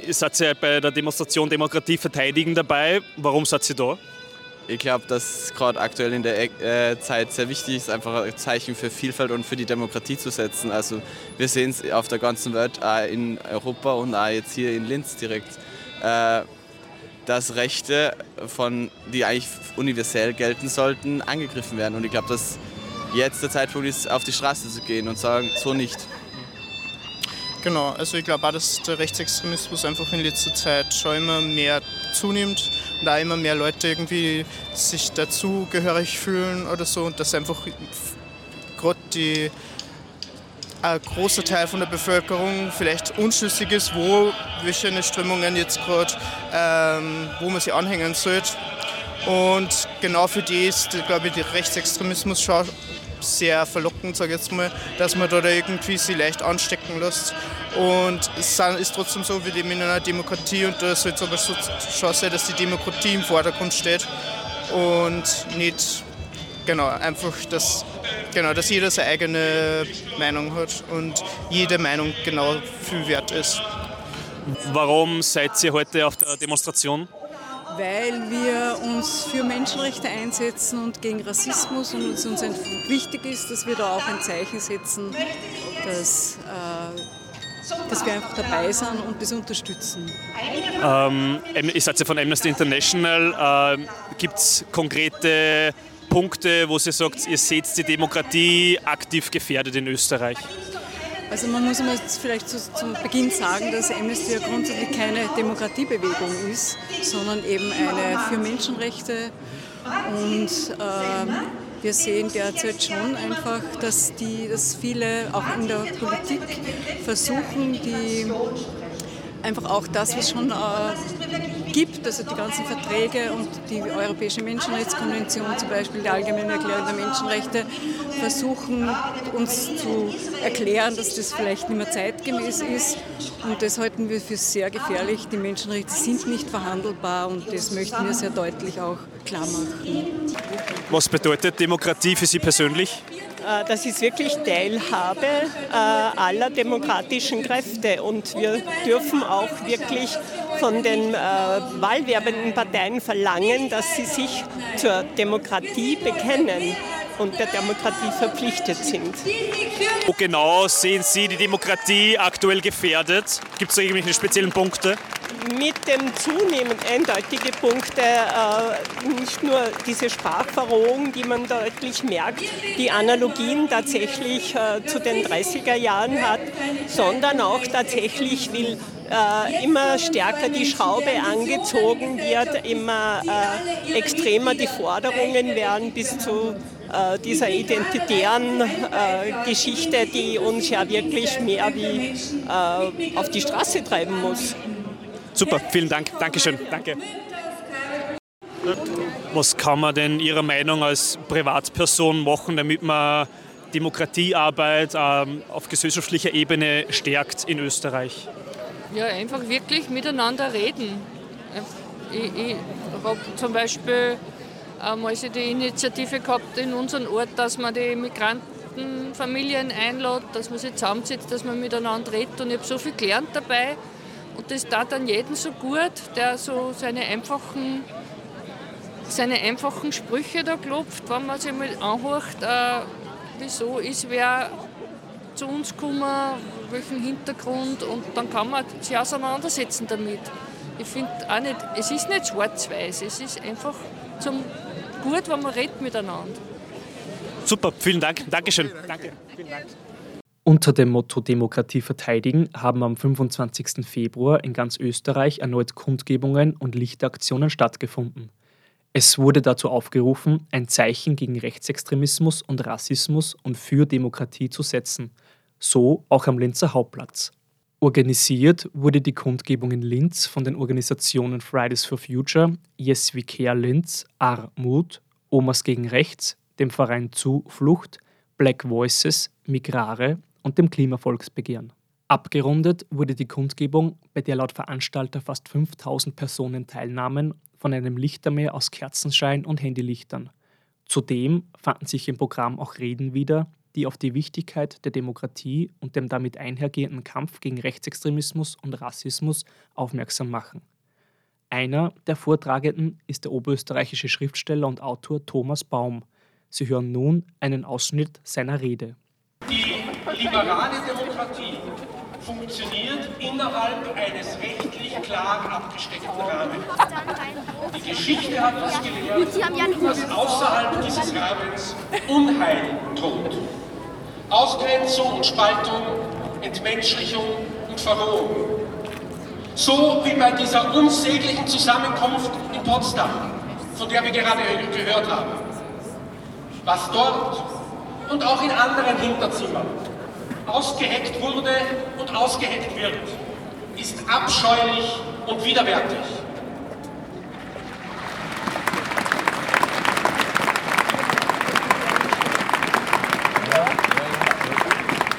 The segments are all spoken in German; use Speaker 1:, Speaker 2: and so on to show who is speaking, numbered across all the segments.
Speaker 1: Ihr seid ja bei der Demonstration Demokratie verteidigen dabei. Warum seid ihr da?
Speaker 2: Ich glaube, dass gerade aktuell in der äh, Zeit sehr wichtig ist, einfach ein Zeichen für Vielfalt und für die Demokratie zu setzen. Also wir sehen es auf der ganzen Welt, auch in Europa und auch jetzt hier in Linz direkt, äh, dass Rechte, von, die eigentlich universell gelten sollten, angegriffen werden. Und ich glaube, dass jetzt der Zeitpunkt ist, auf die Straße zu gehen und sagen, so nicht.
Speaker 3: Genau, also ich glaube auch, dass der Rechtsextremismus einfach in letzter Zeit schon immer mehr zunimmt und auch immer mehr Leute irgendwie sich dazugehörig fühlen oder so und dass einfach gerade die ein großer Teil von der Bevölkerung vielleicht unschlüssig ist, wo welche Strömungen jetzt gerade, ähm, wo man sie anhängen sollte. Und genau für die ist, glaube ich, der Rechtsextremismus schon sehr verlockend, sage ich jetzt mal, dass man da irgendwie sie leicht anstecken lässt. Und es ist trotzdem so, wir leben in einer Demokratie und da soll es aber schon sein, dass die Demokratie im Vordergrund steht und nicht, genau, einfach, dass, genau, dass jeder seine eigene Meinung hat und jede Meinung genau viel wert ist.
Speaker 1: Warum seid ihr heute auf der Demonstration?
Speaker 4: Weil wir uns für Menschenrechte einsetzen und gegen Rassismus und es uns wichtig ist, dass wir da auch ein Zeichen setzen, dass, äh, dass wir einfach dabei sind und das unterstützen.
Speaker 1: Ähm, ihr seid ja von Amnesty International. Ähm, Gibt es konkrete Punkte, wo Sie sagt, ihr seht die Demokratie aktiv gefährdet in Österreich?
Speaker 4: Also man muss immer vielleicht zu, zum Beginn sagen, dass Amnesty ja grundsätzlich keine Demokratiebewegung ist, sondern eben eine für Menschenrechte. Und äh, wir sehen derzeit schon einfach, dass, die, dass viele auch in der Politik versuchen, die einfach auch das, was schon äh, gibt, also die ganzen Verträge und die Europäische Menschenrechtskonvention zum Beispiel, die Allgemeine Erklärung der Menschenrechte, versuchen uns zu erklären, dass das vielleicht nicht mehr zeitgemäß ist. Und das halten wir für sehr gefährlich. Die Menschenrechte sind nicht verhandelbar und das möchten wir sehr deutlich auch klar machen.
Speaker 1: Was bedeutet Demokratie für Sie persönlich?
Speaker 5: Äh, das ist wirklich Teilhabe äh, aller demokratischen Kräfte und wir dürfen auch wirklich von den äh, wahlwerbenden Parteien verlangen, dass sie sich zur Demokratie bekennen und der Demokratie verpflichtet sind.
Speaker 1: Wo genau sehen Sie die Demokratie aktuell gefährdet? Gibt es da irgendwelche speziellen Punkte?
Speaker 5: mit dem zunehmend eindeutige Punkte, äh, nicht nur diese Sprachverrohung, die man deutlich merkt, die Analogien tatsächlich äh, zu den 30er Jahren hat, sondern auch tatsächlich will äh, immer stärker die Schraube angezogen wird, immer äh, extremer die Forderungen werden bis zu äh, dieser identitären äh, Geschichte, die uns ja wirklich mehr wie äh, auf die Straße treiben muss.
Speaker 1: Super, vielen Dank. Dankeschön. Danke. Was kann man denn Ihrer Meinung als Privatperson machen, damit man Demokratiearbeit ähm, auf gesellschaftlicher Ebene stärkt in Österreich?
Speaker 6: Ja, einfach wirklich miteinander reden. Ich, ich habe zum Beispiel einmal die Initiative gehabt in unserem Ort, dass man die Migrantenfamilien einlädt, dass man sich zusammensetzt, dass man miteinander redet. Und ich habe so viel gelernt dabei. Und das tat dann jeden so gut, der so seine einfachen, seine einfachen Sprüche da klopft, wenn man sich mal anhört, äh, wieso ist wer zu uns gekommen, welchen Hintergrund und dann kann man sich auseinandersetzen damit. Ich finde auch nicht, es ist nicht schwarz-weiß, es ist einfach zum gut, wenn man redet miteinander.
Speaker 1: Super, vielen Dank. Dankeschön. Danke. Vielen Dank.
Speaker 7: Unter dem Motto Demokratie verteidigen haben am 25. Februar in ganz Österreich erneut Kundgebungen und Lichtaktionen stattgefunden. Es wurde dazu aufgerufen, ein Zeichen gegen Rechtsextremismus und Rassismus und für Demokratie zu setzen, so auch am Linzer Hauptplatz. Organisiert wurde die Kundgebung in Linz von den Organisationen Fridays for Future, Yes We Care Linz, Armut, Omas gegen Rechts, dem Verein Zuflucht, Black Voices, Migrare und dem Klimavolksbegehren. Abgerundet wurde die Kundgebung, bei der laut Veranstalter fast 5000 Personen teilnahmen, von einem Lichtermeer aus Kerzenschein und Handylichtern. Zudem fanden sich im Programm auch Reden wieder, die auf die Wichtigkeit der Demokratie und dem damit einhergehenden Kampf gegen Rechtsextremismus und Rassismus aufmerksam machen. Einer der Vortragenden ist der oberösterreichische Schriftsteller und Autor Thomas Baum. Sie hören nun einen Ausschnitt seiner Rede.
Speaker 8: Die liberale Demokratie funktioniert innerhalb eines rechtlich klar abgesteckten Rahmens. Die Geschichte hat uns gelehrt, dass außerhalb dieses Rahmens Unheil droht. Ausgrenzung und Spaltung, Entmenschlichung und Verrohung. So wie bei dieser unsäglichen Zusammenkunft in Potsdam, von der wir gerade gehört haben. Was dort und auch in anderen Hinterzimmern ausgeheckt wurde und ausgeheckt wird, ist abscheulich und widerwärtig.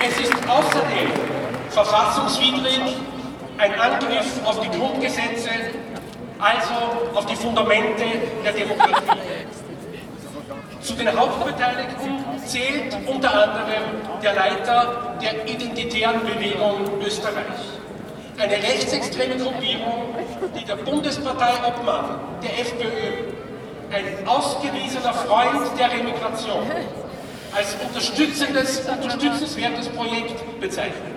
Speaker 8: Es ist außerdem verfassungswidrig ein Angriff auf die Grundgesetze, also auf die Fundamente der Demokratie. Zu den Hauptbeteiligten zählt unter anderem der Leiter der Identitären Bewegung Österreich. Eine rechtsextreme Gruppierung, die der Bundespartei Obmann, der FPÖ, ein ausgewiesener Freund der Remigration, als unterstützendes, unterstützenswertes Projekt bezeichnet.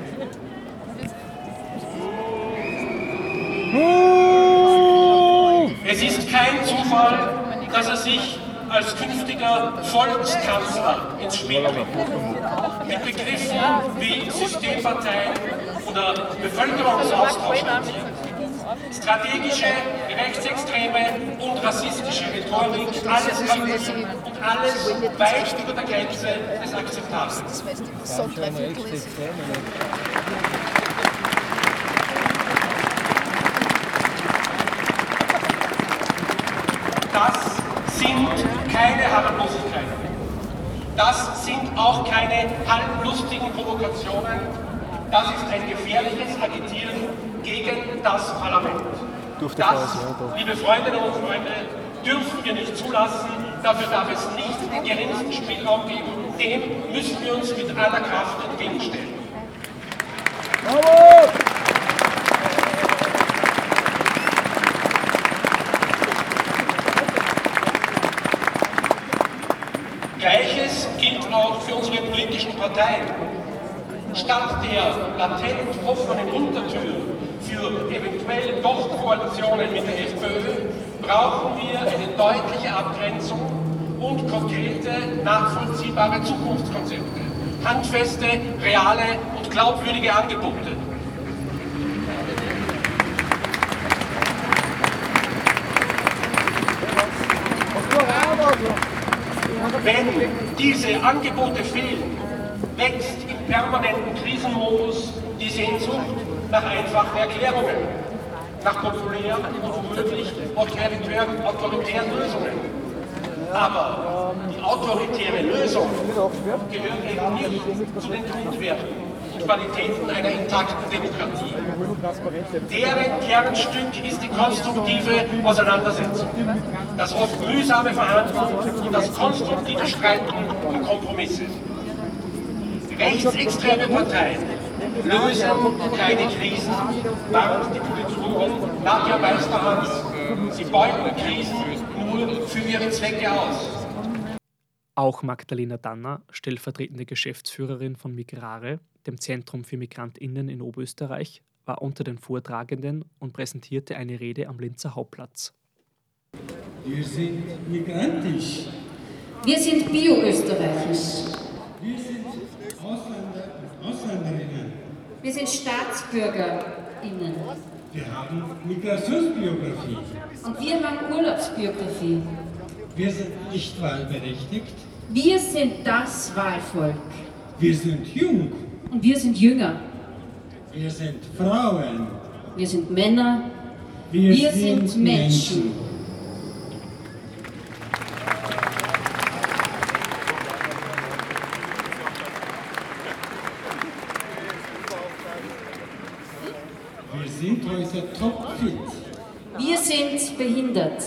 Speaker 8: Es ist kein Zufall, dass er sich als künftiger Volkskanzler ins Spiel bringt. Mit Begriffen wie Systempartei oder Bevölkerungsaustausch strategische, rechtsextreme und rassistische Rhetorik, alles und alles weit über der Grenze des Akzeptablen. Das sind keine Harmlosigkeiten. Das sind auch keine halblustigen Provokationen. Das ist ein gefährliches Agitieren gegen das Parlament. Das, liebe Freundinnen und Freunde, dürfen wir nicht zulassen. Dafür darf es nicht den geringsten Spielraum geben. Dem müssen wir uns mit aller Kraft entgegenstellen. Bravo! Gleiches gilt auch für unsere politischen Parteien. Statt der latent offenen Untertür für eventuell doch Koalitionen mit der FPÖ brauchen wir eine deutliche Abgrenzung und konkrete, nachvollziehbare Zukunftskonzepte. Handfeste, reale und glaubwürdige Angebote. Wenn diese Angebote fehlen, wächst im permanenten Krisenmodus die Sehnsucht nach einfachen Erklärungen, nach populären und womöglich autoritären, autoritären Lösungen. Aber die autoritäre Lösung gehört eben nicht zu den Grundwerten und Qualitäten einer intakten Demokratie. Deren Kernstück ist die konstruktive Auseinandersetzung, das oft mühsame Verhandeln und das konstruktive Streiten und Kompromisse. Rechtsextreme Parteien lösen keine Krisen, warnt die Politologen Nadja Meisterhans. Sie beuten Krisen nur für ihre Zwecke aus.
Speaker 7: Auch Magdalena Danner, stellvertretende Geschäftsführerin von Migrare, dem Zentrum für MigrantInnen in Oberösterreich, war unter den Vortragenden und präsentierte eine Rede am Linzer Hauptplatz.
Speaker 9: Wir sind migrantisch.
Speaker 10: Wir sind bio-österreichisch.
Speaker 9: Wir sind
Speaker 10: Wir sind StaatsbürgerInnen.
Speaker 9: Wir haben Migrationsbiografie.
Speaker 10: Und wir haben Urlaubsbiografie.
Speaker 9: Wir sind nicht wahlberechtigt.
Speaker 10: Wir sind das Wahlvolk.
Speaker 9: Wir sind jung.
Speaker 10: Und wir sind jünger.
Speaker 9: Wir sind Frauen.
Speaker 10: Wir sind Männer.
Speaker 9: Wir,
Speaker 10: Wir sind Menschen.
Speaker 9: Wir heute topfit.
Speaker 10: Wir sind behindert.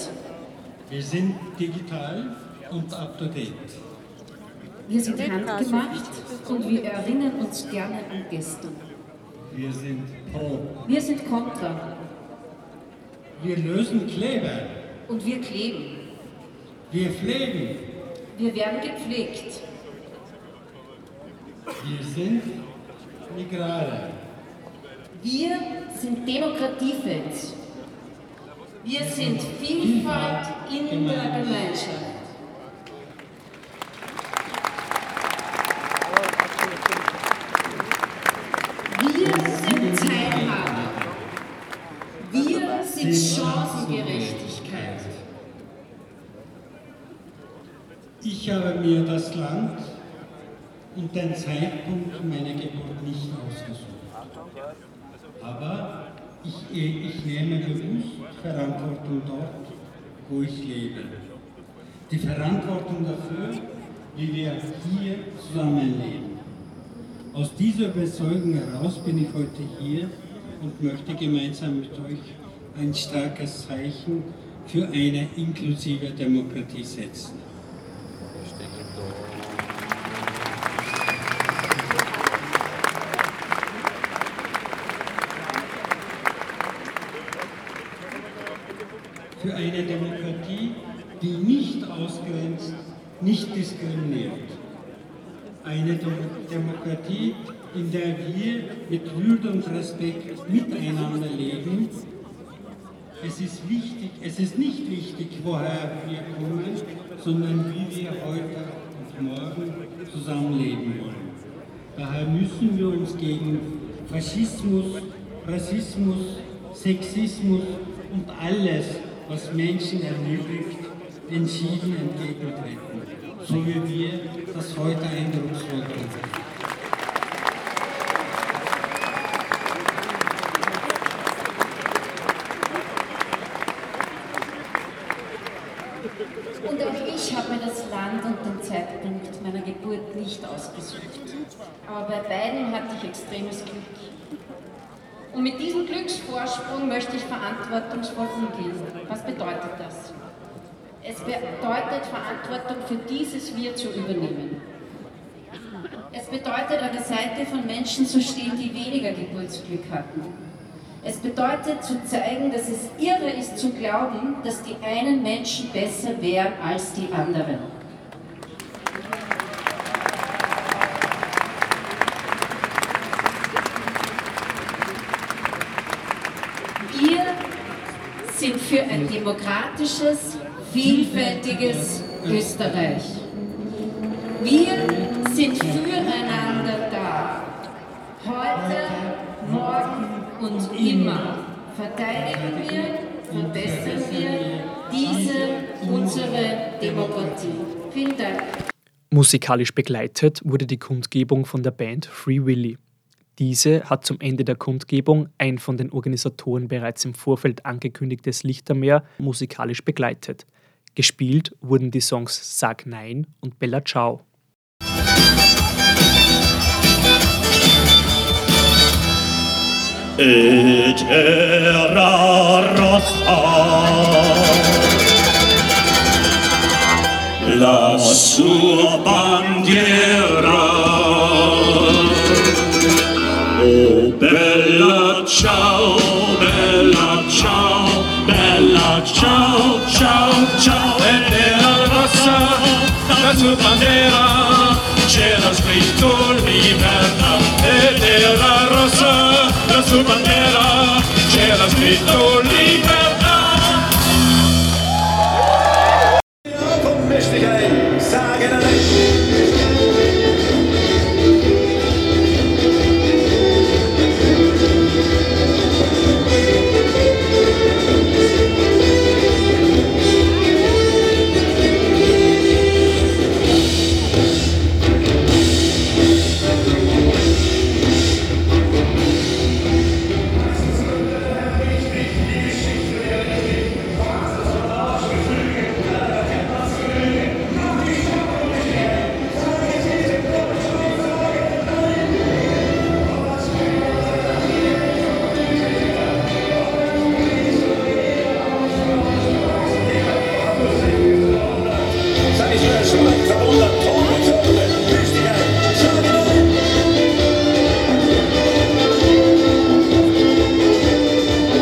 Speaker 9: Wir sind digital und up to date.
Speaker 10: Wir sind handgemacht und wir erinnern uns gerne an gestern.
Speaker 9: Wir sind Pro.
Speaker 10: Wir sind Contra
Speaker 9: Wir lösen Kleber.
Speaker 10: und wir kleben.
Speaker 9: Wir pflegen.
Speaker 10: Wir werden gepflegt.
Speaker 9: Wir sind Migrale.
Speaker 10: Wir sind Demokratiefans. Wir sind Vielfalt in der Gemeinschaft. Wir sind Teilhabe. Wir sind Chancengerechtigkeit.
Speaker 9: Ich habe mir das Land und den Zeitpunkt meiner Geburt nicht ausgesucht. Aber ich, ich nehme bewusst Verantwortung dort, wo ich lebe. Die Verantwortung dafür, wie wir hier zusammenleben. Aus dieser Überzeugung heraus bin ich heute hier und möchte gemeinsam mit euch ein starkes Zeichen für eine inklusive Demokratie setzen. Für eine Demokratie, die nicht ausgrenzt, nicht diskriminiert. Eine Dem- Demokratie, in der wir mit Würde und Respekt miteinander leben. Es ist wichtig, es ist nicht wichtig, woher wir kommen, sondern wie wir heute und morgen zusammenleben wollen. Daher müssen wir uns gegen Faschismus, Rassismus, Sexismus und alles, was Menschen erniedrigt, entschieden entgegentreten, so wie wir das heute eindrucksvoll tun.
Speaker 10: Und auch ich habe mir das Land und den Zeitpunkt meiner Geburt nicht ausgesucht. Aber bei beiden hatte ich extremes Glück. Und mit diesem Glücksvorsprung möchte ich verantwortungsvoll umgehen. Was bedeutet das? Es bedeutet, Verantwortung für dieses Wir zu übernehmen. Es bedeutet, an der Seite von Menschen zu stehen, die weniger Geburtsglück hatten. Es bedeutet zu zeigen, dass es irre ist zu glauben, dass die einen Menschen besser wären als die anderen. Sind für ein demokratisches, vielfältiges Österreich. Wir sind füreinander da. Heute, morgen und immer verteidigen wir, verbessern wir diese, unsere Demokratie. Vielen Dank.
Speaker 7: Musikalisch begleitet wurde die Kundgebung von der Band Free Willy. Diese hat zum Ende der Kundgebung ein von den Organisatoren bereits im Vorfeld angekündigtes Lichtermeer musikalisch begleitet. Gespielt wurden die Songs Sag Nein und Bella Ciao.
Speaker 11: La sua bandiera. Bella ciao, bella ciao, bella ciao, ciao, ciao. Ed era rossa la sua bandiera C'era scritto libertà. Ed era rossa la sua bandiera C'era scritto libertà. Domesticate, saghe da lei